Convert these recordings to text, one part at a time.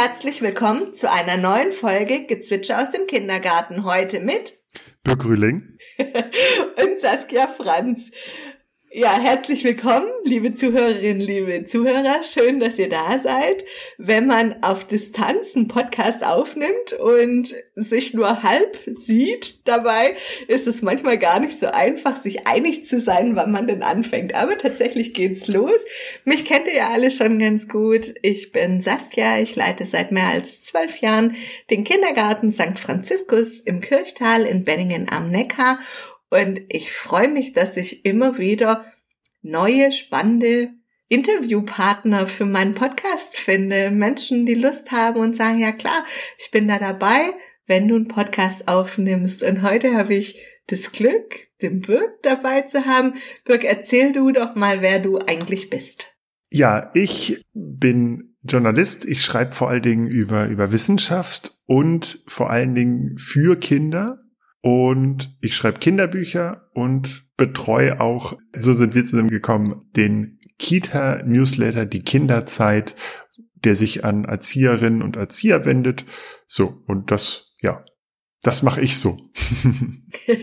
Herzlich willkommen zu einer neuen Folge Gezwitscher aus dem Kindergarten. Heute mit Birk Rühling und Saskia Franz. Ja, herzlich willkommen, liebe Zuhörerinnen, liebe Zuhörer. Schön, dass ihr da seid. Wenn man auf Distanz einen Podcast aufnimmt und sich nur halb sieht dabei, ist es manchmal gar nicht so einfach, sich einig zu sein, wann man denn anfängt. Aber tatsächlich geht's los. Mich kennt ihr ja alle schon ganz gut. Ich bin Saskia. Ich leite seit mehr als zwölf Jahren den Kindergarten St. Franziskus im Kirchtal in Benningen am Neckar und ich freue mich, dass ich immer wieder neue, spannende Interviewpartner für meinen Podcast finde. Menschen, die Lust haben und sagen, ja klar, ich bin da dabei, wenn du einen Podcast aufnimmst. Und heute habe ich das Glück, den Birk dabei zu haben. Birk, erzähl du doch mal, wer du eigentlich bist. Ja, ich bin Journalist. Ich schreibe vor allen Dingen über, über Wissenschaft und vor allen Dingen für Kinder. Und ich schreibe Kinderbücher und betreue auch, so sind wir zusammengekommen, den Kita-Newsletter, die Kinderzeit, der sich an Erzieherinnen und Erzieher wendet. So, und das, ja, das mache ich so.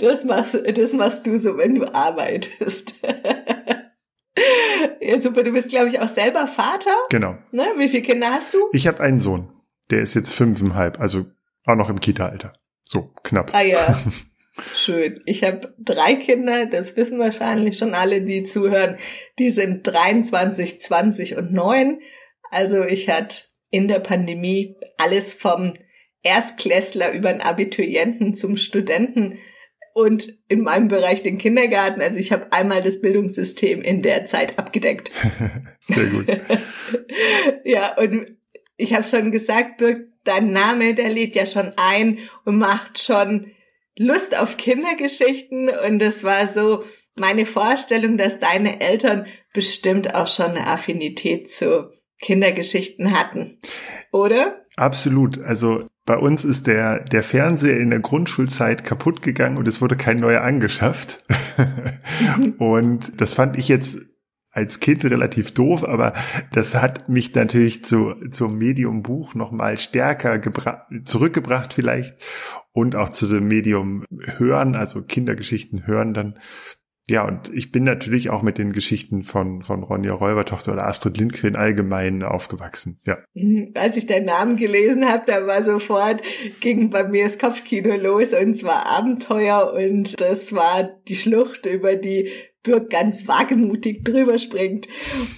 das, machst, das machst du so, wenn du arbeitest. ja, super, du bist, glaube ich, auch selber Vater. Genau. Ne? Wie viele Kinder hast du? Ich habe einen Sohn, der ist jetzt fünfeinhalb, also auch noch im Kita-Alter. So, knapp. Ah ja. Schön. Ich habe drei Kinder, das wissen wahrscheinlich schon alle, die zuhören. Die sind 23, 20 und 9. Also ich hatte in der Pandemie alles vom Erstklässler über den Abiturienten zum Studenten und in meinem Bereich den Kindergarten. Also ich habe einmal das Bildungssystem in der Zeit abgedeckt. Sehr gut. ja, und ich habe schon gesagt, Birg, dein Name, der lädt ja schon ein und macht schon Lust auf Kindergeschichten. Und es war so meine Vorstellung, dass deine Eltern bestimmt auch schon eine Affinität zu Kindergeschichten hatten. Oder? Absolut. Also bei uns ist der, der Fernseher in der Grundschulzeit kaputt gegangen und es wurde kein neuer angeschafft. und das fand ich jetzt als Kind relativ doof, aber das hat mich natürlich zu, zum Medium Buch nochmal stärker zurückgebracht vielleicht und auch zu dem Medium Hören, also Kindergeschichten hören dann. Ja, und ich bin natürlich auch mit den Geschichten von, von Ronja Räubertochter oder Astrid Lindgren allgemein aufgewachsen, ja. Mhm. Als ich deinen Namen gelesen habe, da war sofort, ging bei mir das Kopfkino los und zwar Abenteuer und das war die Schlucht über die Birk ganz wagemutig drüber springt,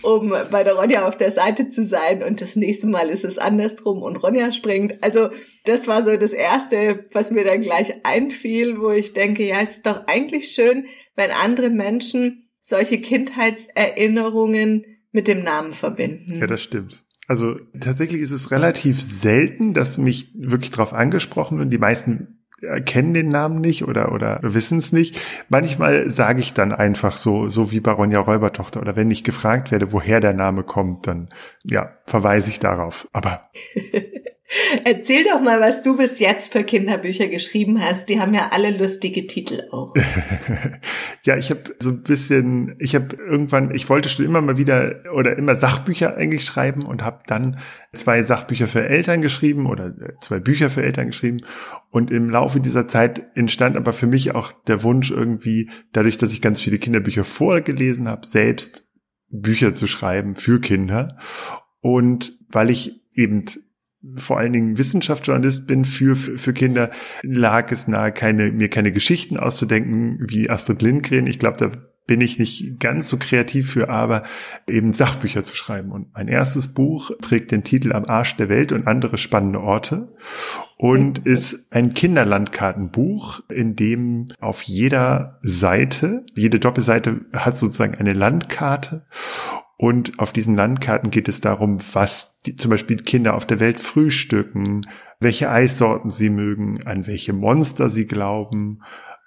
um bei der Ronja auf der Seite zu sein und das nächste Mal ist es andersrum und Ronja springt. Also das war so das Erste, was mir dann gleich einfiel, wo ich denke, ja, es ist doch eigentlich schön, wenn andere Menschen solche Kindheitserinnerungen mit dem Namen verbinden. Ja, das stimmt. Also tatsächlich ist es relativ selten, dass mich wirklich darauf angesprochen wird. Die meisten kennen den Namen nicht oder, oder wissen es nicht. Manchmal sage ich dann einfach so, so wie Baronja Räubertochter. Oder wenn ich gefragt werde, woher der Name kommt, dann ja, verweise ich darauf. Aber Erzähl doch mal, was du bis jetzt für Kinderbücher geschrieben hast. Die haben ja alle lustige Titel auch. ja, ich habe so ein bisschen, ich habe irgendwann, ich wollte schon immer mal wieder oder immer Sachbücher eigentlich schreiben und habe dann zwei Sachbücher für Eltern geschrieben oder äh, zwei Bücher für Eltern geschrieben. Und im Laufe dieser Zeit entstand aber für mich auch der Wunsch irgendwie, dadurch, dass ich ganz viele Kinderbücher vorgelesen habe, selbst Bücher zu schreiben für Kinder. Und weil ich eben vor allen Dingen Wissenschaftsjournalist bin für, für Kinder, lag es nahe, keine, mir keine Geschichten auszudenken wie Astrid Lindgren. Ich glaube, da bin ich nicht ganz so kreativ für, aber eben Sachbücher zu schreiben. Und mein erstes Buch trägt den Titel Am Arsch der Welt und andere spannende Orte und ist ein Kinderlandkartenbuch, in dem auf jeder Seite, jede Doppelseite hat sozusagen eine Landkarte und auf diesen Landkarten geht es darum, was die, zum Beispiel Kinder auf der Welt frühstücken, welche Eissorten sie mögen, an welche Monster sie glauben,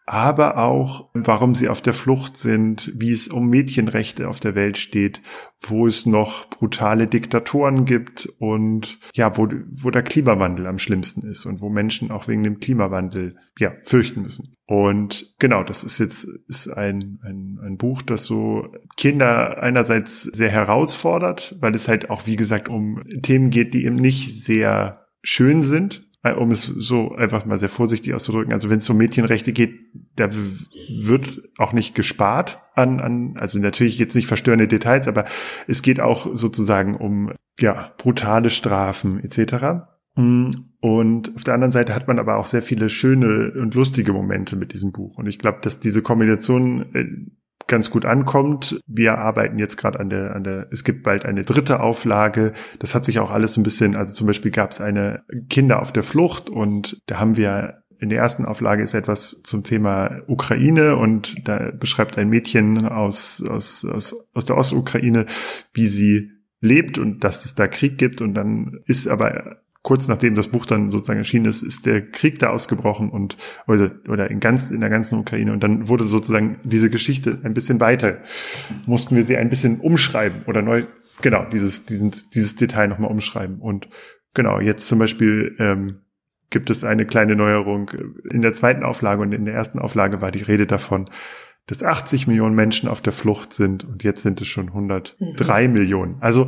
aber auch, warum sie auf der Flucht sind, wie es um Mädchenrechte auf der Welt steht, wo es noch brutale Diktatoren gibt und ja, wo, wo der Klimawandel am schlimmsten ist und wo Menschen auch wegen dem Klimawandel ja fürchten müssen. Und genau, das ist jetzt ist ein, ein, ein Buch, das so Kinder einerseits sehr herausfordert, weil es halt auch, wie gesagt, um Themen geht, die eben nicht sehr schön sind, um es so einfach mal sehr vorsichtig auszudrücken. Also wenn es um Mädchenrechte geht, da wird auch nicht gespart an, an, also natürlich jetzt nicht verstörende Details, aber es geht auch sozusagen um ja brutale Strafen etc. Und auf der anderen Seite hat man aber auch sehr viele schöne und lustige Momente mit diesem Buch. Und ich glaube, dass diese Kombination äh, ganz gut ankommt. Wir arbeiten jetzt gerade an der, an der, es gibt bald eine dritte Auflage. Das hat sich auch alles ein bisschen, also zum Beispiel gab es eine Kinder auf der Flucht und da haben wir in der ersten Auflage ist etwas zum Thema Ukraine und da beschreibt ein Mädchen aus, aus, aus, aus der Ostukraine, wie sie lebt und dass es da Krieg gibt und dann ist aber kurz nachdem das Buch dann sozusagen erschienen ist, ist der Krieg da ausgebrochen und oder, oder in ganz in der ganzen Ukraine und dann wurde sozusagen diese Geschichte ein bisschen weiter, mussten wir sie ein bisschen umschreiben oder neu, genau dieses diesen, dieses Detail nochmal umschreiben und genau jetzt zum Beispiel ähm, gibt es eine kleine Neuerung in der zweiten Auflage und in der ersten Auflage war die Rede davon, dass 80 Millionen Menschen auf der Flucht sind und jetzt sind es schon 103 mhm. Millionen. Also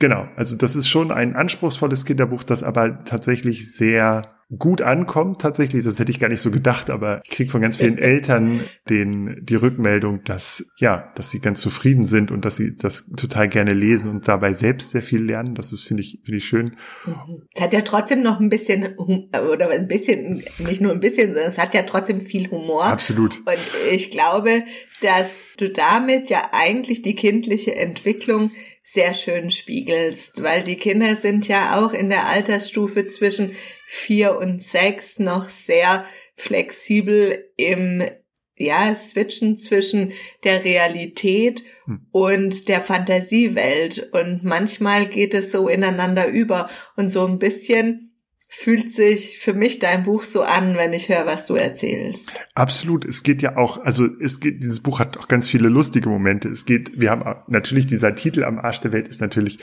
Genau, also das ist schon ein anspruchsvolles Kinderbuch, das aber tatsächlich sehr gut ankommt. Tatsächlich, das hätte ich gar nicht so gedacht, aber ich kriege von ganz vielen Eltern den, die Rückmeldung, dass ja, dass sie ganz zufrieden sind und dass sie das total gerne lesen und dabei selbst sehr viel lernen. Das ist finde ich finde ich schön. Mhm. Es hat ja trotzdem noch ein bisschen oder ein bisschen nicht nur ein bisschen, sondern es hat ja trotzdem viel Humor. Absolut. Und ich glaube, dass du damit ja eigentlich die kindliche Entwicklung sehr schön spiegelst, weil die Kinder sind ja auch in der Altersstufe zwischen vier und sechs noch sehr flexibel im ja, switchen zwischen der Realität hm. und der Fantasiewelt. Und manchmal geht es so ineinander über. Und so ein bisschen fühlt sich für mich dein Buch so an, wenn ich höre, was du erzählst. Absolut. Es geht ja auch, also es geht, dieses Buch hat auch ganz viele lustige Momente. Es geht, wir haben natürlich dieser Titel am Arsch der Welt ist natürlich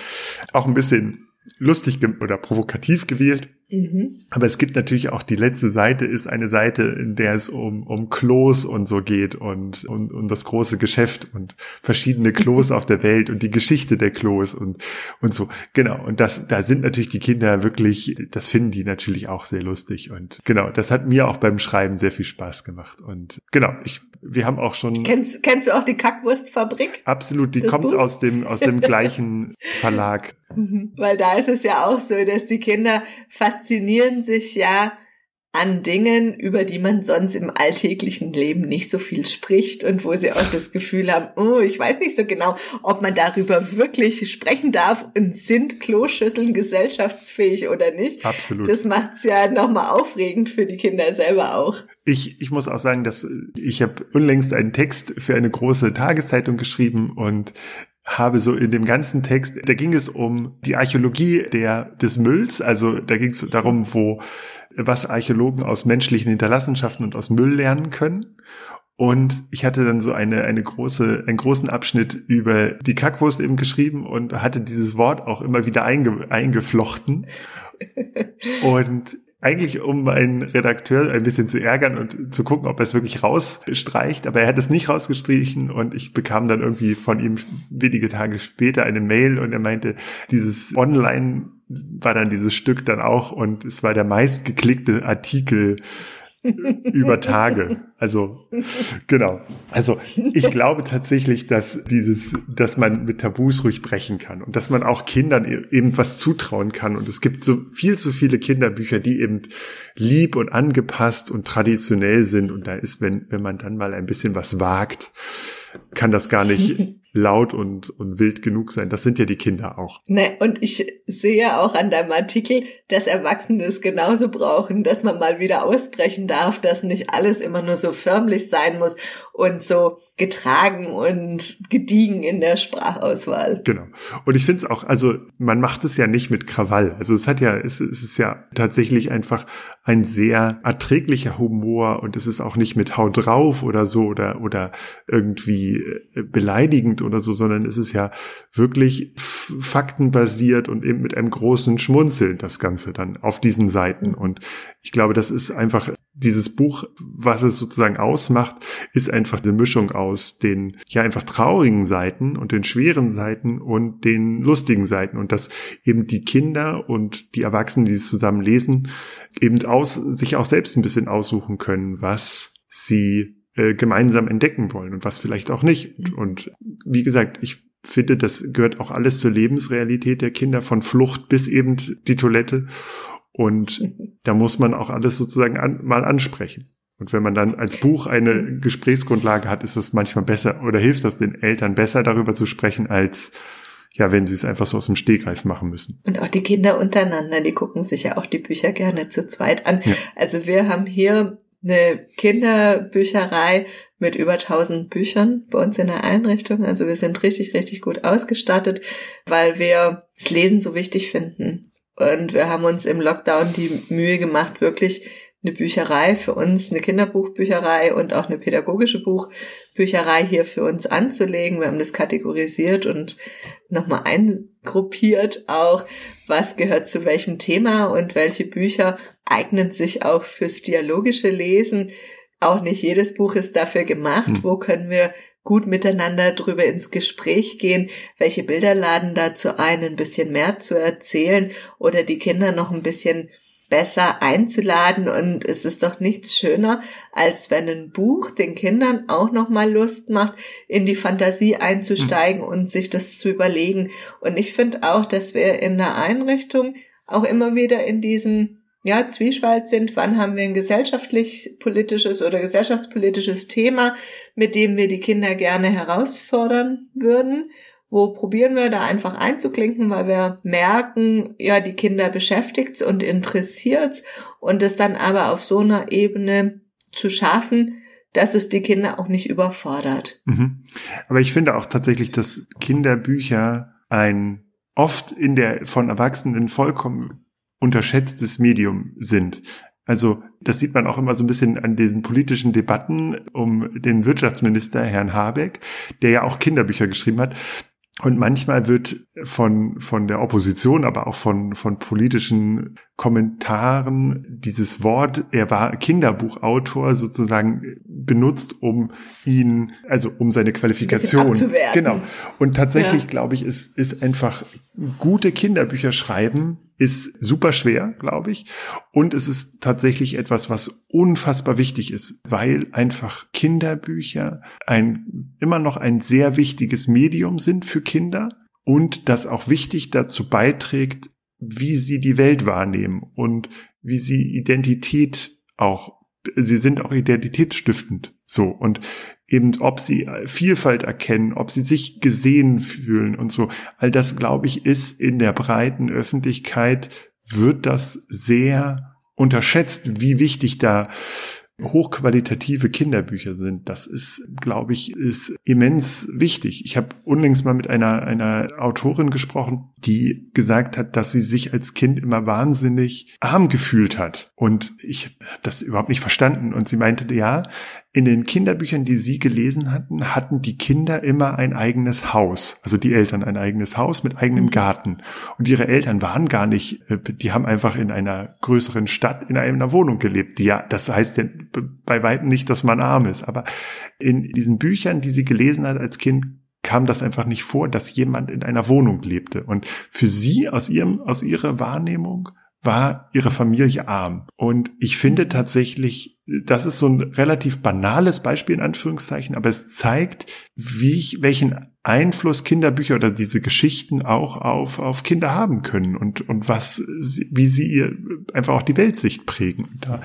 auch ein bisschen lustig oder provokativ gewählt. Mhm. Aber es gibt natürlich auch die letzte Seite ist eine Seite, in der es um, um Klos und so geht und, und, und das große Geschäft und verschiedene Klos auf der Welt und die Geschichte der Klos und, und so. Genau. Und das, da sind natürlich die Kinder wirklich, das finden die natürlich auch sehr lustig und genau, das hat mir auch beim Schreiben sehr viel Spaß gemacht und genau, ich, wir haben auch schon. Kennst, kennst du auch die Kackwurstfabrik? Absolut, die kommt Buch? aus dem, aus dem gleichen Verlag. Mhm. Weil da ist es ja auch so, dass die Kinder fast faszinieren sich ja an Dingen, über die man sonst im alltäglichen Leben nicht so viel spricht und wo sie auch das Gefühl haben, oh, ich weiß nicht so genau, ob man darüber wirklich sprechen darf und sind Kloschüsseln gesellschaftsfähig oder nicht. Absolut. Das macht's ja nochmal aufregend für die Kinder selber auch. Ich, ich muss auch sagen, dass ich habe unlängst einen Text für eine große Tageszeitung geschrieben und habe so in dem ganzen Text, da ging es um die Archäologie der, des Mülls, also da ging es darum, wo, was Archäologen aus menschlichen Hinterlassenschaften und aus Müll lernen können. Und ich hatte dann so eine, eine große, einen großen Abschnitt über die Kackwurst eben geschrieben und hatte dieses Wort auch immer wieder einge, eingeflochten. Und eigentlich um meinen Redakteur ein bisschen zu ärgern und zu gucken, ob er es wirklich rausstreicht. Aber er hat es nicht rausgestrichen und ich bekam dann irgendwie von ihm wenige Tage später eine Mail und er meinte, dieses Online war dann dieses Stück dann auch und es war der meistgeklickte Artikel über Tage. Also genau. Also ich glaube tatsächlich, dass dieses, dass man mit Tabus ruhig brechen kann und dass man auch Kindern e-, eben was zutrauen kann. Und es gibt so viel zu viele Kinderbücher, die eben lieb und angepasst und traditionell sind. Und da ist, wenn wenn man dann mal ein bisschen was wagt, kann das gar nicht laut und, und wild genug sein. Das sind ja die Kinder auch. Ne, und ich sehe auch an deinem Artikel, dass Erwachsene es genauso brauchen, dass man mal wieder ausbrechen darf, dass nicht alles immer nur so förmlich sein muss und so getragen und gediegen in der Sprachauswahl. Genau. Und ich finde es auch, also man macht es ja nicht mit Krawall. Also es hat ja, es, es ist ja tatsächlich einfach ein sehr erträglicher Humor und es ist auch nicht mit Haut drauf oder so oder, oder irgendwie äh, oder so, sondern es ist ja wirklich faktenbasiert und eben mit einem großen Schmunzeln das Ganze dann auf diesen Seiten. Und ich glaube, das ist einfach dieses Buch, was es sozusagen ausmacht, ist einfach eine Mischung aus den ja einfach traurigen Seiten und den schweren Seiten und den lustigen Seiten und dass eben die Kinder und die Erwachsenen, die es zusammen lesen, eben aus, sich auch selbst ein bisschen aussuchen können, was sie äh, gemeinsam entdecken wollen und was vielleicht auch nicht. Und, und wie gesagt, ich finde, das gehört auch alles zur Lebensrealität der Kinder, von Flucht bis eben die Toilette. Und da muss man auch alles sozusagen an, mal ansprechen. Und wenn man dann als Buch eine Gesprächsgrundlage hat, ist es manchmal besser oder hilft das den Eltern besser darüber zu sprechen, als ja, wenn sie es einfach so aus dem Stegreif machen müssen. Und auch die Kinder untereinander, die gucken sich ja auch die Bücher gerne zu zweit an. Ja. Also wir haben hier eine Kinderbücherei mit über 1000 Büchern bei uns in der Einrichtung. Also wir sind richtig, richtig gut ausgestattet, weil wir das Lesen so wichtig finden. Und wir haben uns im Lockdown die Mühe gemacht, wirklich eine Bücherei für uns, eine Kinderbuchbücherei und auch eine pädagogische Buchbücherei hier für uns anzulegen. Wir haben das kategorisiert und nochmal eingruppiert auch, was gehört zu welchem Thema und welche Bücher eignen sich auch fürs dialogische Lesen. Auch nicht jedes Buch ist dafür gemacht. Hm. Wo können wir gut miteinander drüber ins Gespräch gehen, welche Bilder laden dazu ein, ein bisschen mehr zu erzählen oder die Kinder noch ein bisschen besser einzuladen und es ist doch nichts schöner, als wenn ein Buch den Kindern auch noch mal Lust macht, in die Fantasie einzusteigen mhm. und sich das zu überlegen. Und ich finde auch, dass wir in der Einrichtung auch immer wieder in diesem ja, Zwiespalt sind, wann haben wir ein gesellschaftlich-politisches oder gesellschaftspolitisches Thema, mit dem wir die Kinder gerne herausfordern würden. Wo probieren wir da einfach einzuklinken, weil wir merken, ja, die Kinder beschäftigt's und interessiert's und es dann aber auf so einer Ebene zu schaffen, dass es die Kinder auch nicht überfordert. Mhm. Aber ich finde auch tatsächlich, dass Kinderbücher ein oft in der von Erwachsenen vollkommen unterschätztes Medium sind. Also das sieht man auch immer so ein bisschen an diesen politischen Debatten um den Wirtschaftsminister Herrn Habeck, der ja auch Kinderbücher geschrieben hat. Und manchmal wird von, von der Opposition, aber auch von, von politischen Kommentaren dieses Wort, er war Kinderbuchautor sozusagen benutzt, um ihn, also um seine Qualifikation. Genau. Und tatsächlich ja. glaube ich, ist, ist einfach gute Kinderbücher schreiben ist super schwer, glaube ich. Und es ist tatsächlich etwas, was unfassbar wichtig ist, weil einfach Kinderbücher ein, immer noch ein sehr wichtiges Medium sind für Kinder und das auch wichtig dazu beiträgt, wie sie die Welt wahrnehmen und wie sie Identität auch, sie sind auch identitätsstiftend. So. Und eben ob sie Vielfalt erkennen, ob sie sich gesehen fühlen und so. All das, glaube ich, ist in der breiten Öffentlichkeit, wird das sehr unterschätzt, wie wichtig da hochqualitative Kinderbücher sind. Das ist, glaube ich, ist immens wichtig. Ich habe unlängst mal mit einer, einer Autorin gesprochen, die gesagt hat, dass sie sich als Kind immer wahnsinnig arm gefühlt hat. Und ich das überhaupt nicht verstanden. Und sie meinte, ja, in den Kinderbüchern, die sie gelesen hatten, hatten die Kinder immer ein eigenes Haus. Also die Eltern ein eigenes Haus mit eigenem mhm. Garten. Und ihre Eltern waren gar nicht, äh, die haben einfach in einer größeren Stadt in einer Wohnung gelebt. Die ja, das heißt ja bei weitem nicht, dass man arm ist. Aber in diesen Büchern, die sie gelesen hat als Kind, kam das einfach nicht vor, dass jemand in einer Wohnung lebte. Und für sie aus ihrem, aus ihrer Wahrnehmung war ihre Familie arm. Und ich finde tatsächlich, das ist so ein relativ banales Beispiel in Anführungszeichen, aber es zeigt, wie ich, welchen Einfluss Kinderbücher oder diese Geschichten auch auf, auf Kinder haben können und, und was, wie sie ihr einfach auch die Weltsicht prägen. Und da,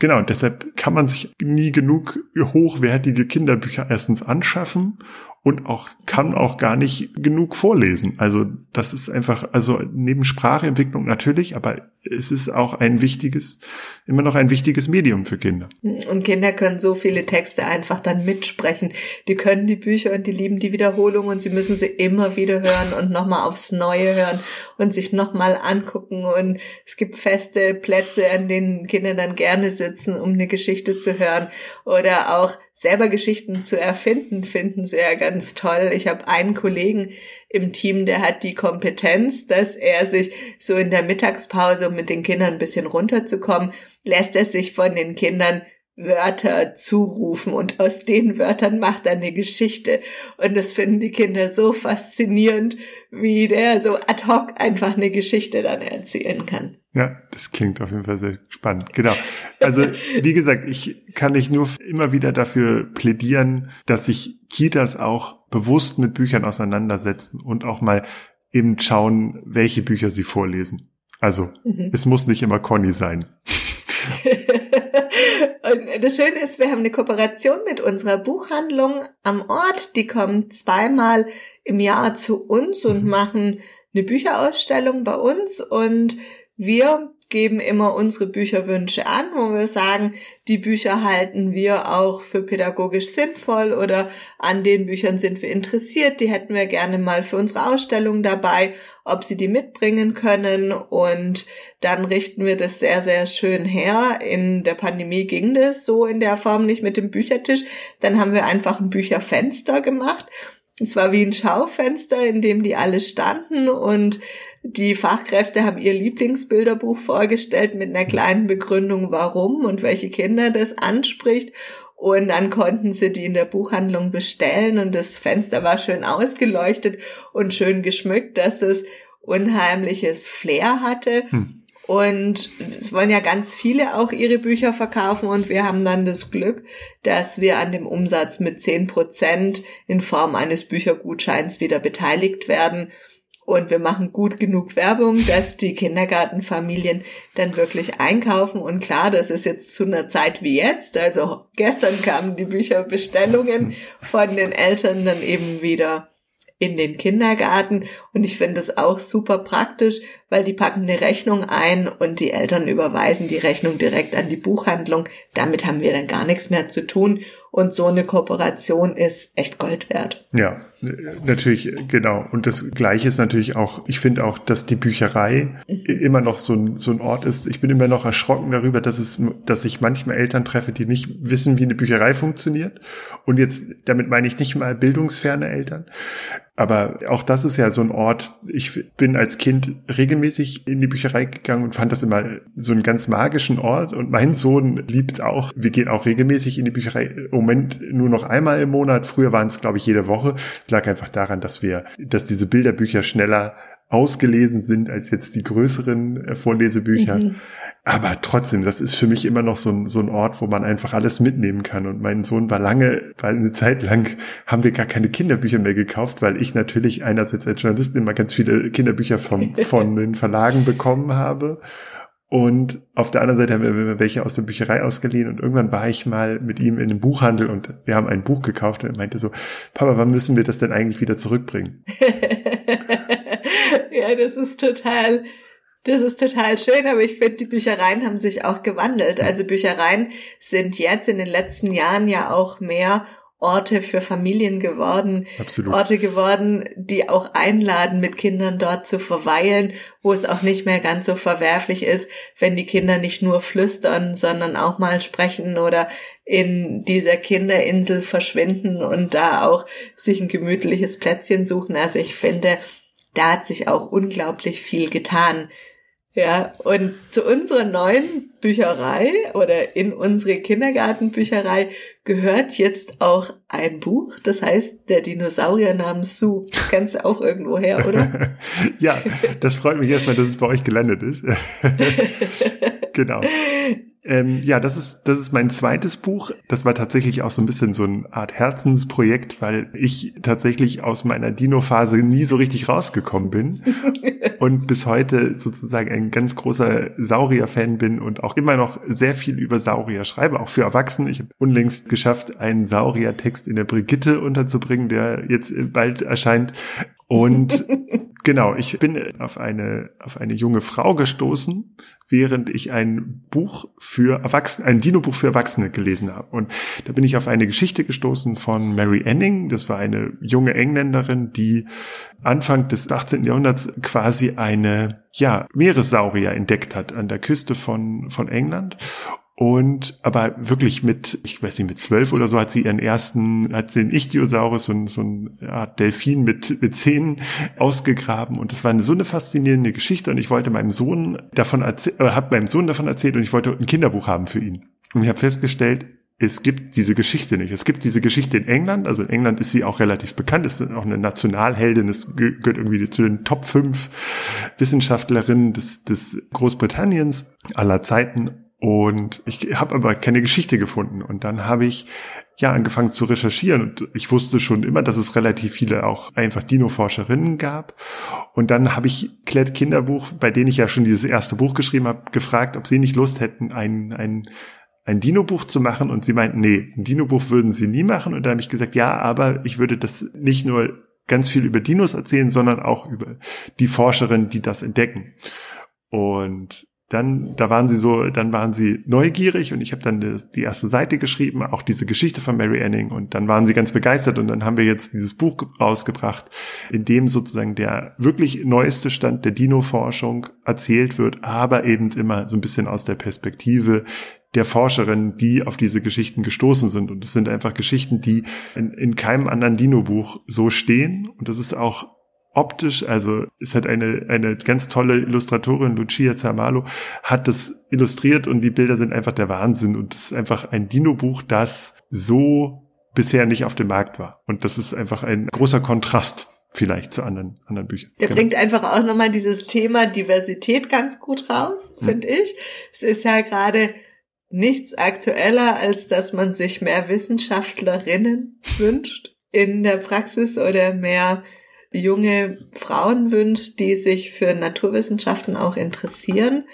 genau, deshalb kann man sich nie genug hochwertige Kinderbücher erstens anschaffen und auch kann auch gar nicht genug vorlesen. Also das ist einfach, also neben Sprachentwicklung natürlich, aber es ist auch ein wichtiges, immer noch ein wichtiges Medium für Kinder. Und Kinder können so viele Texte einfach dann mitsprechen. Die können die Bücher und die lieben die Wiederholung und sie müssen sie immer wieder hören und nochmal aufs Neue hören und sich nochmal angucken. Und es gibt feste Plätze, an denen Kinder dann gerne sitzen, um eine Geschichte zu hören oder auch selber Geschichten zu erfinden, finden sie ja ganz toll. Ich habe einen Kollegen im Team, der hat die Kompetenz, dass er sich so in der Mittagspause, um mit den Kindern ein bisschen runterzukommen, lässt er sich von den Kindern Wörter zurufen und aus den Wörtern macht er eine Geschichte. Und das finden die Kinder so faszinierend, wie der so ad hoc einfach eine Geschichte dann erzählen kann. Ja, das klingt auf jeden Fall sehr spannend. Genau. Also, wie gesagt, ich kann nicht nur immer wieder dafür plädieren, dass sich Kitas auch bewusst mit Büchern auseinandersetzen und auch mal eben schauen, welche Bücher sie vorlesen. Also, mhm. es muss nicht immer Conny sein. Und das Schöne ist, wir haben eine Kooperation mit unserer Buchhandlung am Ort. Die kommen zweimal im Jahr zu uns und mhm. machen eine Bücherausstellung bei uns und wir geben immer unsere Bücherwünsche an, wo wir sagen, die Bücher halten wir auch für pädagogisch sinnvoll oder an den Büchern sind wir interessiert, die hätten wir gerne mal für unsere Ausstellung dabei, ob sie die mitbringen können und dann richten wir das sehr, sehr schön her. In der Pandemie ging das so in der Form nicht mit dem Büchertisch. Dann haben wir einfach ein Bücherfenster gemacht. Es war wie ein Schaufenster, in dem die alle standen und die Fachkräfte haben ihr Lieblingsbilderbuch vorgestellt mit einer kleinen Begründung, warum und welche Kinder das anspricht. Und dann konnten sie die in der Buchhandlung bestellen und das Fenster war schön ausgeleuchtet und schön geschmückt, dass das unheimliches Flair hatte. Hm. Und es wollen ja ganz viele auch ihre Bücher verkaufen und wir haben dann das Glück, dass wir an dem Umsatz mit zehn Prozent in Form eines Büchergutscheins wieder beteiligt werden. Und wir machen gut genug Werbung, dass die Kindergartenfamilien dann wirklich einkaufen. Und klar, das ist jetzt zu einer Zeit wie jetzt. Also gestern kamen die Bücherbestellungen von den Eltern dann eben wieder in den Kindergarten. Und ich finde es auch super praktisch, weil die packen eine Rechnung ein und die Eltern überweisen die Rechnung direkt an die Buchhandlung. Damit haben wir dann gar nichts mehr zu tun. Und so eine Kooperation ist echt Gold wert. Ja, natürlich, genau. Und das Gleiche ist natürlich auch, ich finde auch, dass die Bücherei mhm. immer noch so ein, so ein Ort ist. Ich bin immer noch erschrocken darüber, dass es, dass ich manchmal Eltern treffe, die nicht wissen, wie eine Bücherei funktioniert. Und jetzt, damit meine ich nicht mal bildungsferne Eltern. Aber auch das ist ja so ein Ort. Ich bin als Kind regelmäßig in die Bücherei gegangen und fand das immer so einen ganz magischen Ort. Und mein Sohn liebt auch, wir gehen auch regelmäßig in die Bücherei, um Moment nur noch einmal im Monat. Früher waren es, glaube ich, jede Woche. Es lag einfach daran, dass wir, dass diese Bilderbücher schneller ausgelesen sind als jetzt die größeren äh, Vorlesebücher. Mhm. Aber trotzdem, das ist für mich immer noch so ein, so ein Ort, wo man einfach alles mitnehmen kann. Und mein Sohn war lange, weil eine Zeit lang haben wir gar keine Kinderbücher mehr gekauft, weil ich natürlich einerseits als Journalist immer ganz viele Kinderbücher vom, von den Verlagen bekommen habe. Und auf der anderen Seite haben wir welche aus der Bücherei ausgeliehen und irgendwann war ich mal mit ihm in einem Buchhandel und wir haben ein Buch gekauft und er meinte so, Papa, wann müssen wir das denn eigentlich wieder zurückbringen? ja, das ist total, das ist total schön, aber ich finde, die Büchereien haben sich auch gewandelt. Also Büchereien sind jetzt in den letzten Jahren ja auch mehr Orte für Familien geworden, Absolut. Orte geworden, die auch einladen, mit Kindern dort zu verweilen, wo es auch nicht mehr ganz so verwerflich ist, wenn die Kinder nicht nur flüstern, sondern auch mal sprechen oder in dieser Kinderinsel verschwinden und da auch sich ein gemütliches Plätzchen suchen. Also ich finde, da hat sich auch unglaublich viel getan. Ja, und zu unserer neuen Bücherei oder in unsere Kindergartenbücherei gehört jetzt auch ein Buch, das heißt der Dinosaurier namens Sue. Kennst du auch irgendwo her, oder? ja, das freut mich erstmal, dass es bei euch gelandet ist. genau. Ähm, ja, das ist, das ist mein zweites Buch. Das war tatsächlich auch so ein bisschen so eine Art Herzensprojekt, weil ich tatsächlich aus meiner Dino-Phase nie so richtig rausgekommen bin und bis heute sozusagen ein ganz großer Saurier-Fan bin und auch immer noch sehr viel über Saurier schreibe, auch für Erwachsene. Ich habe unlängst geschafft, einen Saurier-Text in der Brigitte unterzubringen, der jetzt bald erscheint. Und genau, ich bin auf eine, auf eine junge Frau gestoßen, während ich ein Buch für Erwachsene, ein Dino-Buch für Erwachsene gelesen habe. Und da bin ich auf eine Geschichte gestoßen von Mary Anning. Das war eine junge Engländerin, die Anfang des 18. Jahrhunderts quasi eine, ja, Meeressaurier entdeckt hat an der Küste von, von England und aber wirklich mit, ich weiß nicht, mit zwölf oder so hat sie ihren ersten, hat sie den Ichthyosaurus, so, ein, so eine Art Delfin mit, mit Zähnen ausgegraben. Und das war eine, so eine faszinierende Geschichte. Und ich wollte meinem Sohn davon erzählen, oder habe meinem Sohn davon erzählt und ich wollte ein Kinderbuch haben für ihn. Und ich habe festgestellt, es gibt diese Geschichte nicht. Es gibt diese Geschichte in England, also in England ist sie auch relativ bekannt, ist auch eine Nationalheldin, es gehört irgendwie zu den Top 5 Wissenschaftlerinnen des, des Großbritanniens aller Zeiten und ich habe aber keine Geschichte gefunden. Und dann habe ich ja angefangen zu recherchieren und ich wusste schon immer, dass es relativ viele auch einfach Dino-Forscherinnen gab. Und dann habe ich Klett Kinderbuch, bei denen ich ja schon dieses erste Buch geschrieben habe, gefragt, ob sie nicht Lust hätten, ein, ein, ein Dino-Buch zu machen. Und sie meinten, nee, ein Dino-Buch würden sie nie machen. Und dann habe ich gesagt, ja, aber ich würde das nicht nur ganz viel über Dinos erzählen, sondern auch über die Forscherinnen, die das entdecken. Und dann, da waren sie so, dann waren sie neugierig und ich habe dann die erste Seite geschrieben, auch diese Geschichte von Mary Anning und dann waren sie ganz begeistert und dann haben wir jetzt dieses Buch rausgebracht, in dem sozusagen der wirklich neueste Stand der Dino-Forschung erzählt wird, aber eben immer so ein bisschen aus der Perspektive der Forscherin, die auf diese Geschichten gestoßen sind. Und es sind einfach Geschichten, die in, in keinem anderen Dino-Buch so stehen. Und das ist auch optisch, also es hat eine, eine ganz tolle Illustratorin, Lucia Zamalo, hat das illustriert und die Bilder sind einfach der Wahnsinn und es ist einfach ein Dino-Buch, das so bisher nicht auf dem Markt war. Und das ist einfach ein großer Kontrast vielleicht zu anderen, anderen Büchern. Der genau. bringt einfach auch nochmal dieses Thema Diversität ganz gut raus, hm. finde ich. Es ist ja gerade nichts aktueller, als dass man sich mehr Wissenschaftlerinnen wünscht in der Praxis oder mehr junge Frauen wünscht, die sich für Naturwissenschaften auch interessieren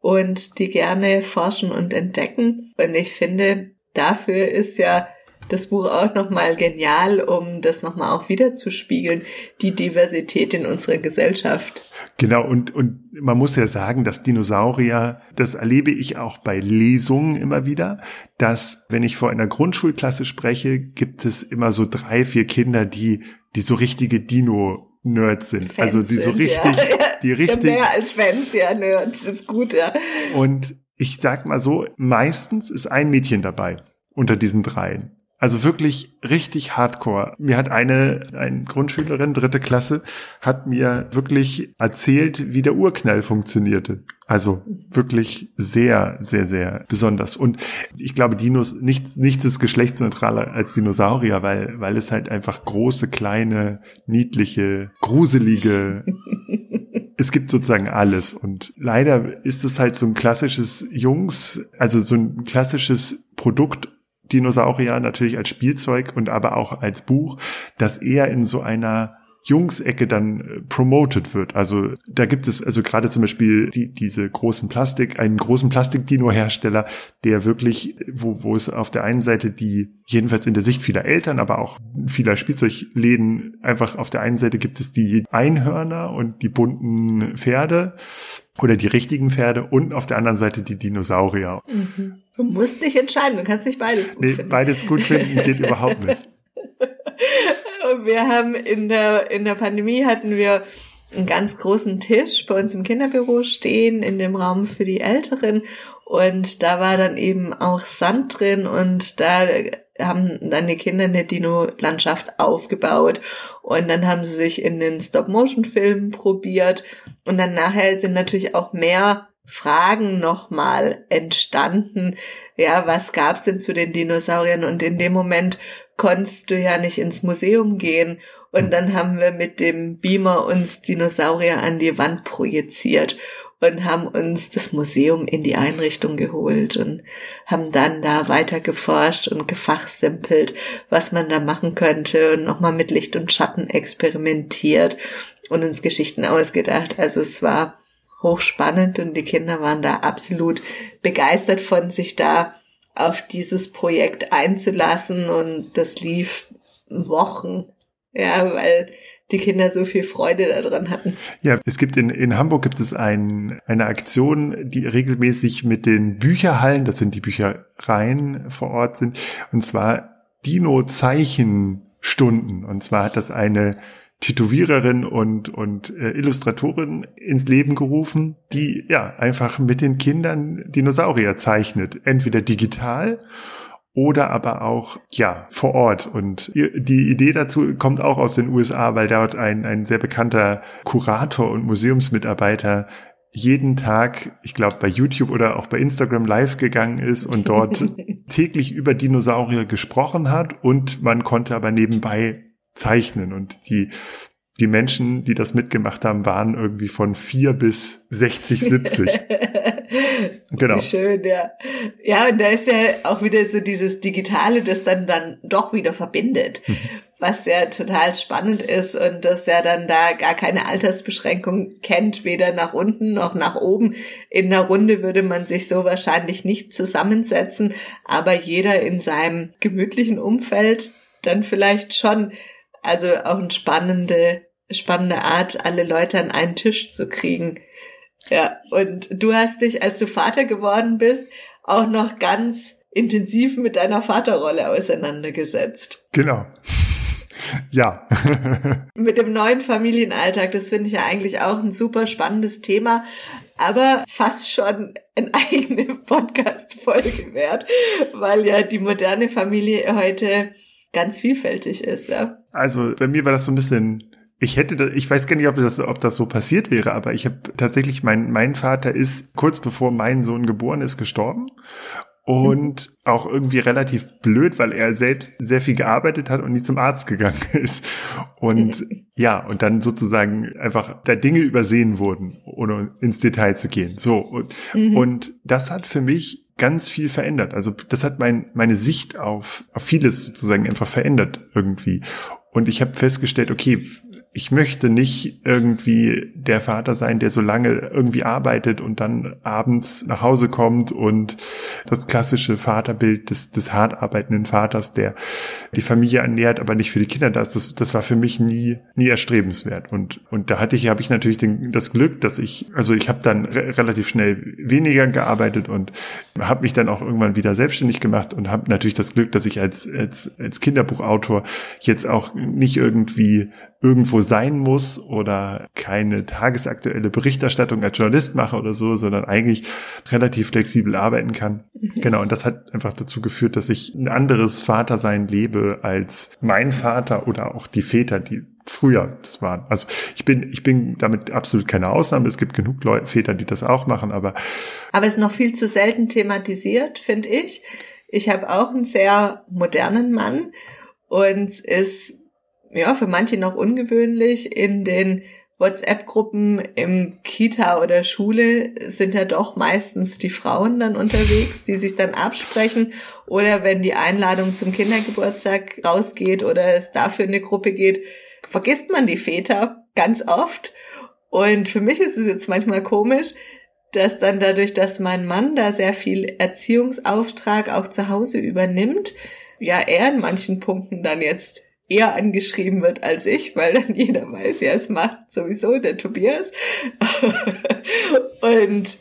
und die gerne forschen und entdecken. Und ich finde, dafür ist ja das Buch auch nochmal genial, um das nochmal auch wiederzuspiegeln, die Diversität in unserer Gesellschaft. Genau, und, und man muss ja sagen, dass Dinosaurier, das erlebe ich auch bei Lesungen immer wieder, dass wenn ich vor einer Grundschulklasse spreche, gibt es immer so drei, vier Kinder, die die so richtige Dino-Nerds sind. Fans also die so richtig, ja. die richtig. Ja, mehr als Fans, ja, Nerds, ist gut, ja. Und ich sag mal so, meistens ist ein Mädchen dabei unter diesen dreien. Also wirklich richtig hardcore. Mir hat eine, eine Grundschülerin, dritte Klasse, hat mir wirklich erzählt, wie der Urknall funktionierte. Also wirklich sehr, sehr, sehr besonders. Und ich glaube, Dinos, nichts, nichts ist geschlechtsneutraler als Dinosaurier, weil, weil es halt einfach große, kleine, niedliche, gruselige, es gibt sozusagen alles. Und leider ist es halt so ein klassisches Jungs, also so ein klassisches Produkt Dinosaurier natürlich als Spielzeug und aber auch als Buch, das eher in so einer Jungsecke dann äh, promoted wird. Also da gibt es also gerade zum Beispiel die, diese großen Plastik, einen großen Plastik-Dino-Hersteller, der wirklich, wo, wo es auf der einen Seite die, jedenfalls in der Sicht vieler Eltern, aber auch vieler Spielzeugläden, einfach auf der einen Seite gibt es die Einhörner und die bunten Pferde oder die richtigen Pferde und auf der anderen Seite die Dinosaurier. Mhm. Du musst dich entscheiden, du kannst nicht beides gut nee, finden. Beides gut finden geht überhaupt nicht. Wir haben in der, in der Pandemie hatten wir einen ganz großen Tisch bei uns im Kinderbüro stehen, in dem Raum für die Älteren. Und da war dann eben auch Sand drin und da haben dann die Kinder eine Dino-Landschaft aufgebaut. Und dann haben sie sich in den Stop-Motion-Filmen probiert. Und dann nachher sind natürlich auch mehr Fragen nochmal entstanden. Ja, was gab's denn zu den Dinosauriern? Und in dem Moment konntest du ja nicht ins Museum gehen. Und dann haben wir mit dem Beamer uns Dinosaurier an die Wand projiziert. Und haben uns das Museum in die Einrichtung geholt und haben dann da weiter geforscht und gefachsimpelt, was man da machen könnte und nochmal mit Licht und Schatten experimentiert und uns Geschichten ausgedacht. Also es war hochspannend und die Kinder waren da absolut begeistert von sich da auf dieses Projekt einzulassen und das lief Wochen, ja, weil die Kinder so viel Freude daran hatten. Ja, es gibt in, in Hamburg gibt es ein, eine Aktion, die regelmäßig mit den Bücherhallen, das sind die Büchereien vor Ort sind, und zwar Dino-Zeichenstunden. Und zwar hat das eine Tätowiererin und, und äh, Illustratorin ins Leben gerufen, die ja einfach mit den Kindern Dinosaurier zeichnet. Entweder digital oder aber auch, ja, vor Ort. Und die Idee dazu kommt auch aus den USA, weil dort ein, ein sehr bekannter Kurator und Museumsmitarbeiter jeden Tag, ich glaube, bei YouTube oder auch bei Instagram live gegangen ist und dort täglich über Dinosaurier gesprochen hat und man konnte aber nebenbei zeichnen und die die Menschen, die das mitgemacht haben, waren irgendwie von vier bis 60, 70. genau. Wie schön, ja. Ja, und da ist ja auch wieder so dieses Digitale, das dann dann doch wieder verbindet, mhm. was ja total spannend ist und das ja dann da gar keine Altersbeschränkung kennt, weder nach unten noch nach oben. In der Runde würde man sich so wahrscheinlich nicht zusammensetzen, aber jeder in seinem gemütlichen Umfeld dann vielleicht schon. Also auch eine spannende spannende Art, alle Leute an einen Tisch zu kriegen. Ja, und du hast dich, als du Vater geworden bist, auch noch ganz intensiv mit deiner Vaterrolle auseinandergesetzt. Genau. Ja. mit dem neuen Familienalltag, das finde ich ja eigentlich auch ein super spannendes Thema, aber fast schon eine eigene Podcast-Folge wert, weil ja die moderne Familie heute ganz vielfältig ist, ja. Also bei mir war das so ein bisschen ich hätte das, ich weiß gar nicht, ob das, ob das so passiert wäre, aber ich habe tatsächlich, mein, mein Vater ist kurz bevor mein Sohn geboren ist, gestorben. Und mhm. auch irgendwie relativ blöd, weil er selbst sehr viel gearbeitet hat und nie zum Arzt gegangen ist. Und ja, und dann sozusagen einfach da Dinge übersehen wurden, ohne ins Detail zu gehen. So. Und, mhm. und das hat für mich ganz viel verändert. Also das hat mein, meine Sicht auf, auf vieles sozusagen einfach verändert irgendwie. Und ich habe festgestellt, okay, ich möchte nicht irgendwie der Vater sein, der so lange irgendwie arbeitet und dann abends nach Hause kommt und das klassische Vaterbild des, des hart arbeitenden Vaters, der die Familie ernährt, aber nicht für die Kinder da ist, das, das war für mich nie, nie erstrebenswert. Und, und da hatte ich, habe ich natürlich den, das Glück, dass ich, also ich habe dann re relativ schnell weniger gearbeitet und habe mich dann auch irgendwann wieder selbstständig gemacht und habe natürlich das Glück, dass ich als, als, als Kinderbuchautor jetzt auch nicht irgendwie irgendwo sein muss oder keine tagesaktuelle Berichterstattung als Journalist mache oder so, sondern eigentlich relativ flexibel arbeiten kann. Mhm. Genau, und das hat einfach dazu geführt, dass ich ein anderes Vatersein lebe als mein Vater oder auch die Väter, die früher das waren. Also ich bin, ich bin damit absolut keine Ausnahme. Es gibt genug Leute, Väter, die das auch machen, aber. Aber es ist noch viel zu selten thematisiert, finde ich. Ich habe auch einen sehr modernen Mann und es ja, für manche noch ungewöhnlich. In den WhatsApp-Gruppen im Kita oder Schule sind ja doch meistens die Frauen dann unterwegs, die sich dann absprechen. Oder wenn die Einladung zum Kindergeburtstag rausgeht oder es dafür eine Gruppe geht, vergisst man die Väter ganz oft. Und für mich ist es jetzt manchmal komisch, dass dann dadurch, dass mein Mann da sehr viel Erziehungsauftrag auch zu Hause übernimmt, ja, er in manchen Punkten dann jetzt eher angeschrieben wird als ich, weil dann jeder weiß, ja, es macht sowieso der Tobias. und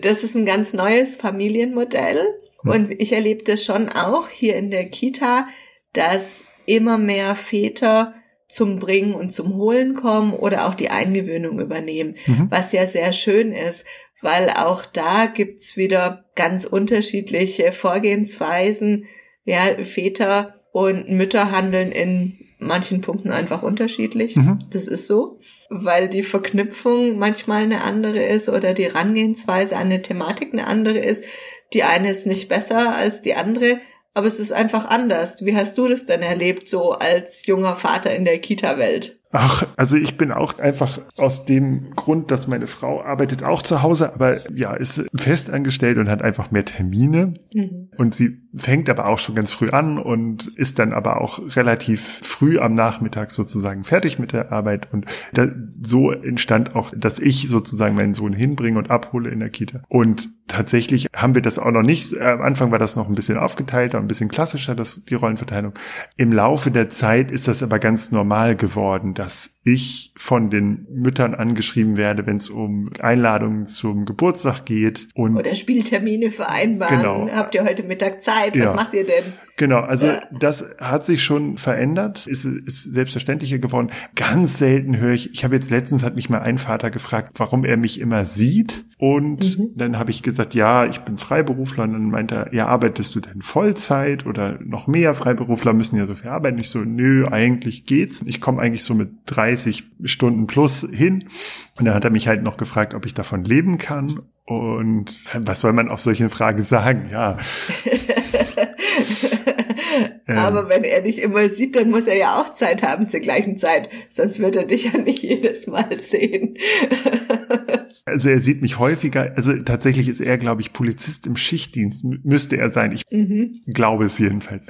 das ist ein ganz neues Familienmodell. Und ich erlebe das schon auch hier in der Kita, dass immer mehr Väter zum Bringen und zum Holen kommen oder auch die Eingewöhnung übernehmen, mhm. was ja sehr schön ist, weil auch da gibt's wieder ganz unterschiedliche Vorgehensweisen. Ja, Väter und Mütter handeln in manchen Punkten einfach unterschiedlich. Mhm. Das ist so, weil die Verknüpfung manchmal eine andere ist oder die Herangehensweise an eine Thematik eine andere ist. Die eine ist nicht besser als die andere, aber es ist einfach anders. Wie hast du das denn erlebt, so als junger Vater in der Kita-Welt? Ach, also ich bin auch einfach aus dem Grund, dass meine Frau arbeitet auch zu Hause, aber ja, ist festangestellt und hat einfach mehr Termine. Mhm. Und sie fängt aber auch schon ganz früh an und ist dann aber auch relativ früh am Nachmittag sozusagen fertig mit der Arbeit. Und da, so entstand auch, dass ich sozusagen meinen Sohn hinbringe und abhole in der Kita. Und tatsächlich haben wir das auch noch nicht. Am Anfang war das noch ein bisschen aufgeteilter, ein bisschen klassischer, das, die Rollenverteilung. Im Laufe der Zeit ist das aber ganz normal geworden, dass ich von den Müttern angeschrieben werde, wenn es um Einladungen zum Geburtstag geht und oder Spieltermine vereinbaren. Genau. Habt ihr heute Mittag Zeit? Was ja. macht ihr denn? Genau, also ja. das hat sich schon verändert, ist, ist selbstverständlicher geworden. Ganz selten höre ich, ich habe jetzt letztens hat mich mal ein Vater gefragt, warum er mich immer sieht. Und mhm. dann habe ich gesagt, ja, ich bin Freiberufler. Und dann meint er, ja, arbeitest du denn Vollzeit oder noch mehr? Freiberufler müssen ja so viel arbeiten. Ich so, nö, eigentlich geht's. Ich komme eigentlich so mit 30 Stunden plus hin. Und dann hat er mich halt noch gefragt, ob ich davon leben kann. Und was soll man auf solche Fragen sagen? Ja. Ähm. Aber wenn er dich immer sieht, dann muss er ja auch Zeit haben zur gleichen Zeit. Sonst wird er dich ja nicht jedes Mal sehen. Also er sieht mich häufiger. Also tatsächlich ist er, glaube ich, Polizist im Schichtdienst. Müsste er sein. Ich mhm. glaube es jedenfalls.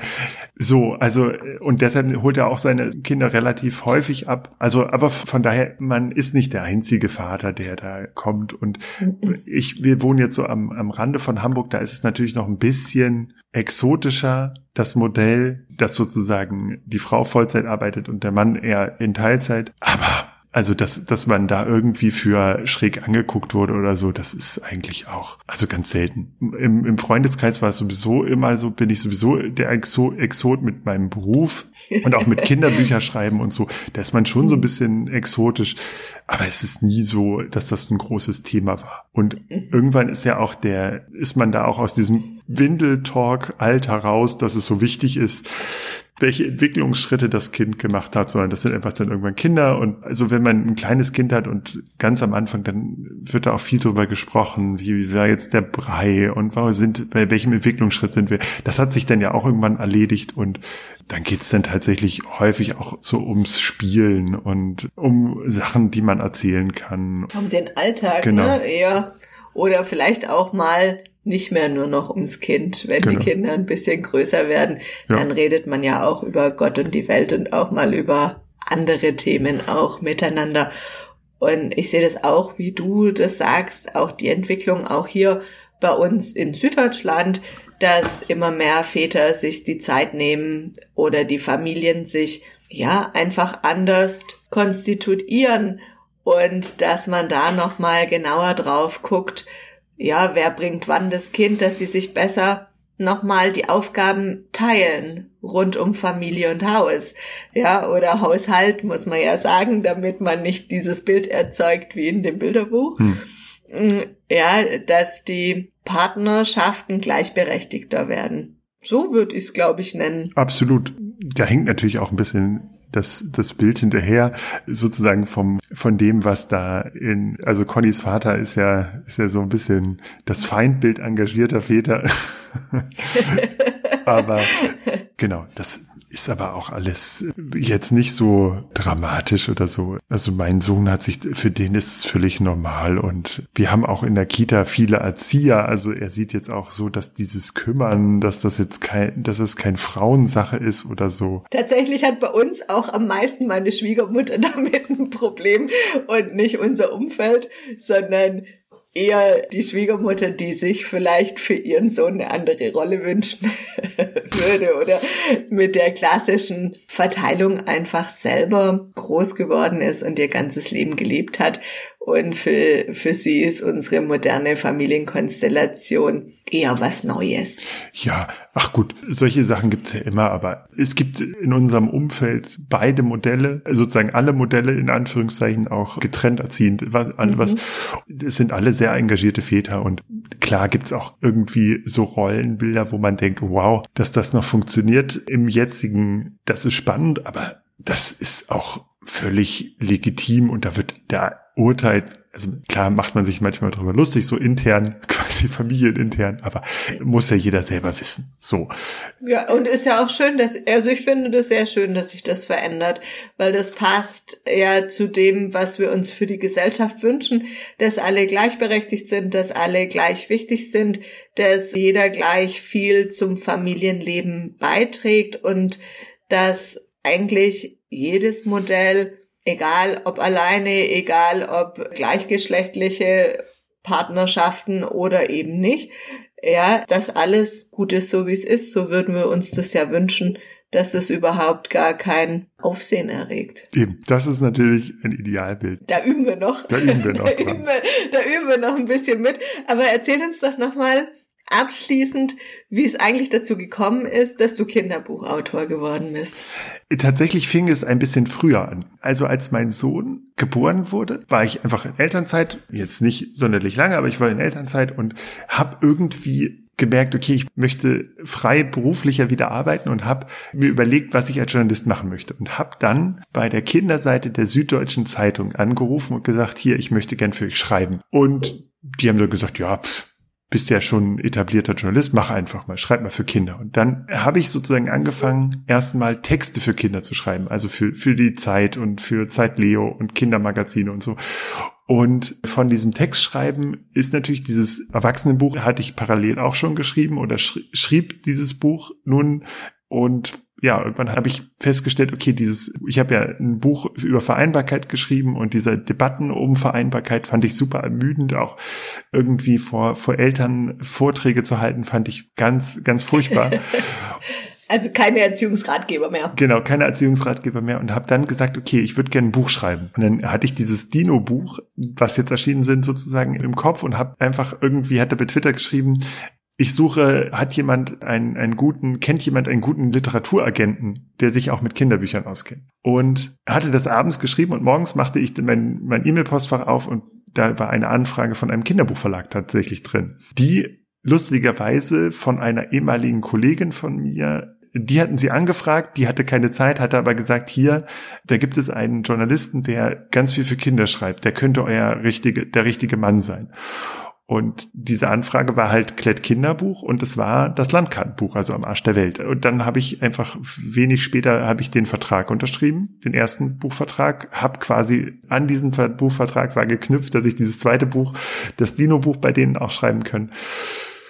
So, also und deshalb holt er auch seine Kinder relativ häufig ab. Also, aber von daher, man ist nicht der einzige Vater, der da kommt. Und mhm. ich, wir wohnen jetzt so am, am Rande von Hamburg. Da ist es natürlich noch ein bisschen exotischer das Modell, dass sozusagen die Frau Vollzeit arbeitet und der Mann eher in Teilzeit. Aber also, dass, dass man da irgendwie für schräg angeguckt wurde oder so, das ist eigentlich auch, also ganz selten. Im, im Freundeskreis war es sowieso immer so, bin ich sowieso der Exot, Exot mit meinem Beruf und auch mit Kinderbücher schreiben und so. Da ist man schon so ein bisschen exotisch. Aber es ist nie so, dass das ein großes Thema war. Und irgendwann ist ja auch der, ist man da auch aus diesem Windeltalk-Alter raus, dass es so wichtig ist, welche Entwicklungsschritte das Kind gemacht hat, sondern das sind einfach dann irgendwann Kinder. Und also wenn man ein kleines Kind hat und ganz am Anfang, dann wird da auch viel drüber gesprochen, wie war jetzt der Brei und wo sind, bei welchem Entwicklungsschritt sind wir. Das hat sich dann ja auch irgendwann erledigt und dann geht's dann tatsächlich häufig auch so ums Spielen und um Sachen, die man erzählen kann. Um den Alltag, genau. ne? Eher. Oder vielleicht auch mal nicht mehr nur noch ums Kind. Wenn genau. die Kinder ein bisschen größer werden, ja. dann redet man ja auch über Gott und die Welt und auch mal über andere Themen auch miteinander. Und ich sehe das auch, wie du das sagst, auch die Entwicklung auch hier bei uns in Süddeutschland, dass immer mehr Väter sich die Zeit nehmen oder die Familien sich ja einfach anders konstituieren und dass man da noch mal genauer drauf guckt, ja, wer bringt wann das Kind, dass die sich besser nochmal die Aufgaben teilen rund um Familie und Haus. Ja, oder Haushalt muss man ja sagen, damit man nicht dieses Bild erzeugt wie in dem Bilderbuch. Hm. Mm, ja, dass die Partnerschaften gleichberechtigter werden. So würde ich es, glaube ich, nennen. Absolut. Da hängt natürlich auch ein bisschen das, das Bild hinterher, sozusagen vom, von dem, was da in, also Connys Vater ist ja, ist ja so ein bisschen das Feindbild engagierter Väter. Aber genau, das, ist aber auch alles jetzt nicht so dramatisch oder so. Also mein Sohn hat sich, für den ist es völlig normal und wir haben auch in der Kita viele Erzieher. Also er sieht jetzt auch so, dass dieses Kümmern, dass das jetzt kein, dass es kein Frauensache ist oder so. Tatsächlich hat bei uns auch am meisten meine Schwiegermutter damit ein Problem und nicht unser Umfeld, sondern eher die Schwiegermutter, die sich vielleicht für ihren Sohn eine andere Rolle wünschen würde oder mit der klassischen Verteilung einfach selber groß geworden ist und ihr ganzes Leben gelebt hat und für, für sie ist unsere moderne Familienkonstellation eher was Neues. Ja, ach gut, solche Sachen gibt's ja immer, aber es gibt in unserem Umfeld beide Modelle, sozusagen alle Modelle in Anführungszeichen auch getrennt erziehend. Was, mhm. was, es sind alle sehr engagierte Väter und klar gibt's auch irgendwie so Rollenbilder, wo man denkt, wow, dass das noch funktioniert im jetzigen, das ist spannend, aber das ist auch völlig legitim und da wird der urteilt also klar macht man sich manchmal drüber lustig, so intern, quasi familienintern, aber muss ja jeder selber wissen. So. Ja, und ist ja auch schön, dass, also ich finde das sehr schön, dass sich das verändert, weil das passt ja zu dem, was wir uns für die Gesellschaft wünschen, dass alle gleichberechtigt sind, dass alle gleich wichtig sind, dass jeder gleich viel zum Familienleben beiträgt und dass eigentlich jedes Modell egal ob alleine, egal ob gleichgeschlechtliche Partnerschaften oder eben nicht. Ja, dass alles gut ist, so wie es ist. So würden wir uns das ja wünschen, dass das überhaupt gar kein Aufsehen erregt. Eben, das ist natürlich ein Idealbild. Da üben wir noch. Da üben wir noch. da, üben wir, da üben wir noch ein bisschen mit. Aber erzähl uns doch nochmal, abschließend, wie es eigentlich dazu gekommen ist, dass du Kinderbuchautor geworden bist. Tatsächlich fing es ein bisschen früher an. Also als mein Sohn geboren wurde, war ich einfach in Elternzeit, jetzt nicht sonderlich lange, aber ich war in Elternzeit und habe irgendwie gemerkt, okay, ich möchte frei beruflicher wieder arbeiten und habe mir überlegt, was ich als Journalist machen möchte und habe dann bei der Kinderseite der Süddeutschen Zeitung angerufen und gesagt, hier, ich möchte gern für euch schreiben. Und die haben dann gesagt, ja, bist ja schon etablierter Journalist, mach einfach mal, schreib mal für Kinder. Und dann habe ich sozusagen angefangen, erstmal Texte für Kinder zu schreiben, also für, für die Zeit und für Zeit Leo und Kindermagazine und so. Und von diesem Textschreiben ist natürlich dieses Erwachsenenbuch, hatte ich parallel auch schon geschrieben oder schrieb dieses Buch nun und ja, irgendwann habe ich festgestellt, okay, dieses, ich habe ja ein Buch über Vereinbarkeit geschrieben und diese Debatten um Vereinbarkeit fand ich super ermüdend, auch irgendwie vor, vor Eltern Vorträge zu halten, fand ich ganz, ganz furchtbar. Also keine Erziehungsratgeber mehr. Genau, keine Erziehungsratgeber mehr und habe dann gesagt, okay, ich würde gerne ein Buch schreiben. Und dann hatte ich dieses Dino-Buch, was jetzt erschienen sind, sozusagen im Kopf und habe einfach irgendwie, hatte bei Twitter geschrieben, ich suche, hat jemand einen, einen guten, kennt jemand einen guten Literaturagenten, der sich auch mit Kinderbüchern auskennt. Und hatte das abends geschrieben und morgens machte ich mein, mein E-Mail-Postfach auf und da war eine Anfrage von einem Kinderbuchverlag tatsächlich drin, die lustigerweise von einer ehemaligen Kollegin von mir die hatten sie angefragt, die hatte keine Zeit, hatte aber gesagt, hier, da gibt es einen Journalisten, der ganz viel für Kinder schreibt, der könnte euer richtige, der richtige Mann sein. Und diese Anfrage war halt Klett Kinderbuch und es war das Landkartenbuch, also am Arsch der Welt. Und dann habe ich einfach wenig später habe ich den Vertrag unterschrieben, den ersten Buchvertrag, habe quasi an diesen Buchvertrag war geknüpft, dass ich dieses zweite Buch, das Dino-Buch bei denen auch schreiben können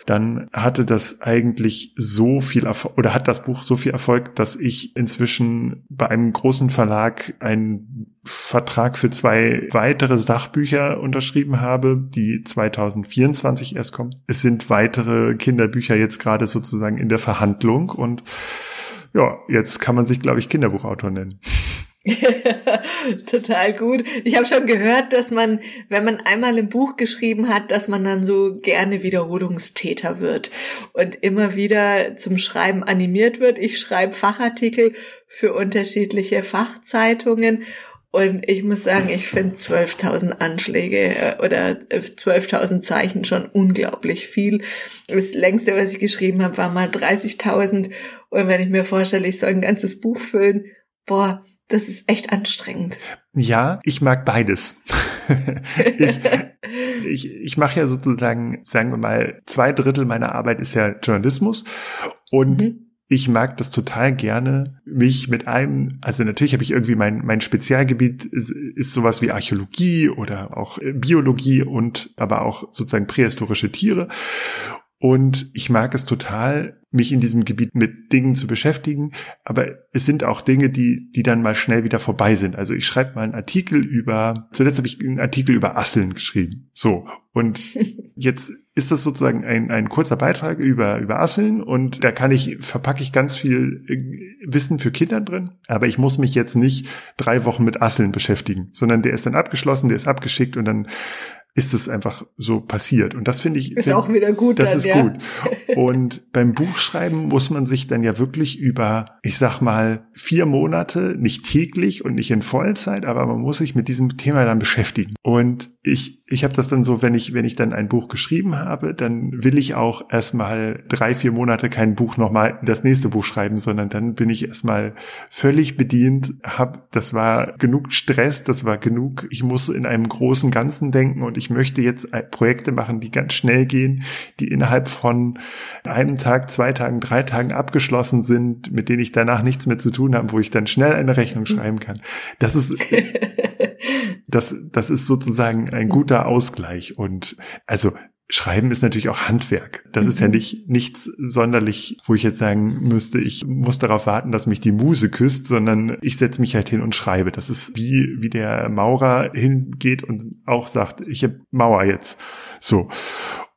dann hatte das eigentlich so viel Erfolg oder hat das Buch so viel Erfolg, dass ich inzwischen bei einem großen Verlag einen Vertrag für zwei weitere Sachbücher unterschrieben habe, die 2024 erst kommen. Es sind weitere Kinderbücher jetzt gerade sozusagen in der Verhandlung und ja, jetzt kann man sich, glaube ich, Kinderbuchautor nennen. Total gut. Ich habe schon gehört, dass man, wenn man einmal ein Buch geschrieben hat, dass man dann so gerne Wiederholungstäter wird und immer wieder zum Schreiben animiert wird. Ich schreibe Fachartikel für unterschiedliche Fachzeitungen und ich muss sagen, ich finde 12.000 Anschläge äh, oder 12.000 Zeichen schon unglaublich viel. Das längste, was ich geschrieben habe, war mal 30.000. Und wenn ich mir vorstelle, ich soll ein ganzes Buch füllen, boah, das ist echt anstrengend. Ja, ich mag beides. ich ich, ich mache ja sozusagen, sagen wir mal, zwei Drittel meiner Arbeit ist ja Journalismus und mhm. Ich mag das total gerne, mich mit einem, also natürlich habe ich irgendwie mein, mein Spezialgebiet ist, ist sowas wie Archäologie oder auch Biologie und aber auch sozusagen prähistorische Tiere. Und ich mag es total, mich in diesem Gebiet mit Dingen zu beschäftigen. Aber es sind auch Dinge, die, die dann mal schnell wieder vorbei sind. Also ich schreibe mal einen Artikel über, zuletzt habe ich einen Artikel über Asseln geschrieben. So. Und jetzt ist das sozusagen ein, ein kurzer Beitrag über, über Asseln und da kann ich, verpacke ich ganz viel äh, Wissen für Kinder drin. Aber ich muss mich jetzt nicht drei Wochen mit Asseln beschäftigen, sondern der ist dann abgeschlossen, der ist abgeschickt und dann ist es einfach so passiert. Und das finde ich. Ist auch wieder gut. Das dann, ist ja. gut. Und beim Buchschreiben muss man sich dann ja wirklich über, ich sag mal, vier Monate, nicht täglich und nicht in Vollzeit, aber man muss sich mit diesem Thema dann beschäftigen. Und ich, ich habe das dann so, wenn ich, wenn ich dann ein Buch geschrieben habe, dann will ich auch erstmal drei, vier Monate kein Buch nochmal das nächste Buch schreiben, sondern dann bin ich erstmal völlig bedient, hab, das war genug Stress, das war genug, ich muss in einem großen Ganzen denken und ich möchte jetzt Projekte machen, die ganz schnell gehen, die innerhalb von einem Tag, zwei Tagen, drei Tagen abgeschlossen sind, mit denen ich danach nichts mehr zu tun habe, wo ich dann schnell eine Rechnung schreiben kann. Das ist das, das ist sozusagen ein guter Ausgleich. Und also Schreiben ist natürlich auch Handwerk. Das ist ja mhm. nicht nichts sonderlich, wo ich jetzt sagen müsste, ich muss darauf warten, dass mich die Muse küsst, sondern ich setze mich halt hin und schreibe. Das ist wie wie der Maurer hingeht und auch sagt, ich habe Mauer jetzt. So.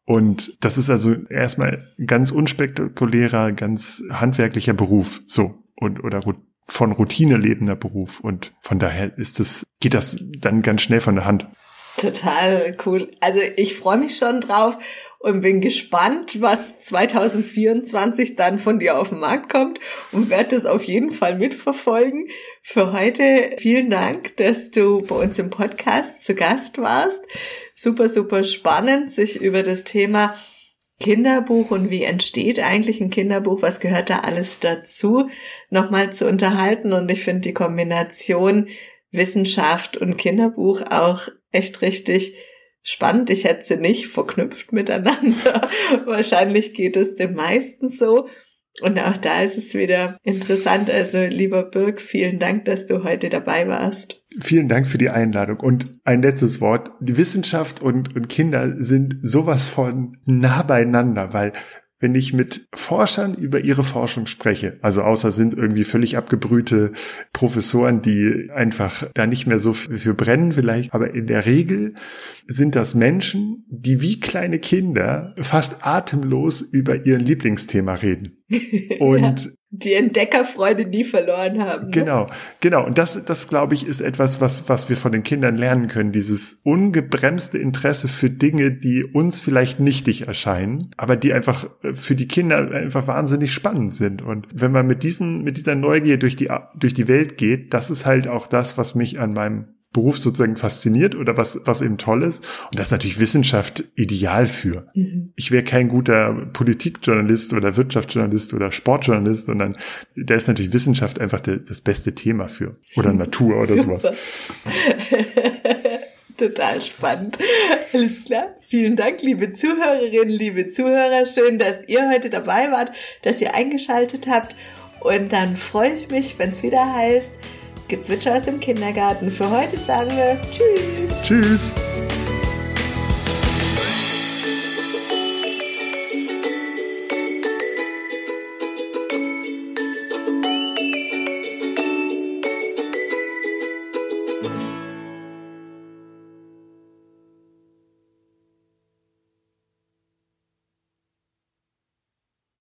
Und das ist also erstmal ganz unspektakulärer, ganz handwerklicher Beruf. So. Und, oder von Routine lebender Beruf. Und von daher ist es, geht das dann ganz schnell von der Hand. Total cool. Also ich freue mich schon drauf und bin gespannt, was 2024 dann von dir auf den Markt kommt und werde das auf jeden Fall mitverfolgen. Für heute vielen Dank, dass du bei uns im Podcast zu Gast warst. Super, super spannend, sich über das Thema Kinderbuch und wie entsteht eigentlich ein Kinderbuch, was gehört da alles dazu, nochmal zu unterhalten. Und ich finde die Kombination Wissenschaft und Kinderbuch auch echt richtig spannend. Ich hätte sie nicht verknüpft miteinander. Wahrscheinlich geht es den meisten so. Und auch da ist es wieder interessant. Also, lieber Birg, vielen Dank, dass du heute dabei warst. Vielen Dank für die Einladung. Und ein letztes Wort. Die Wissenschaft und, und Kinder sind sowas von nah beieinander, weil wenn ich mit Forschern über ihre Forschung spreche, also außer sind irgendwie völlig abgebrühte Professoren, die einfach da nicht mehr so für brennen vielleicht, aber in der Regel sind das Menschen, die wie kleine Kinder fast atemlos über ihr Lieblingsthema reden. Und die Entdeckerfreude nie verloren haben. Ne? Genau, genau. Und das, das glaube ich, ist etwas, was, was wir von den Kindern lernen können. Dieses ungebremste Interesse für Dinge, die uns vielleicht nichtig erscheinen, aber die einfach für die Kinder einfach wahnsinnig spannend sind. Und wenn man mit diesen, mit dieser Neugier durch die, durch die Welt geht, das ist halt auch das, was mich an meinem Beruf sozusagen fasziniert oder was, was eben toll ist. Und das ist natürlich Wissenschaft ideal für. Mhm. Ich wäre kein guter Politikjournalist oder Wirtschaftsjournalist oder Sportjournalist, sondern da ist natürlich Wissenschaft einfach der, das beste Thema für. Oder Natur oder sowas. Total spannend. Alles klar. Vielen Dank, liebe Zuhörerinnen, liebe Zuhörer. Schön, dass ihr heute dabei wart, dass ihr eingeschaltet habt. Und dann freue ich mich, wenn es wieder heißt, Gezwitscher aus dem Kindergarten. Für heute sagen wir Tschüss. Tschüss.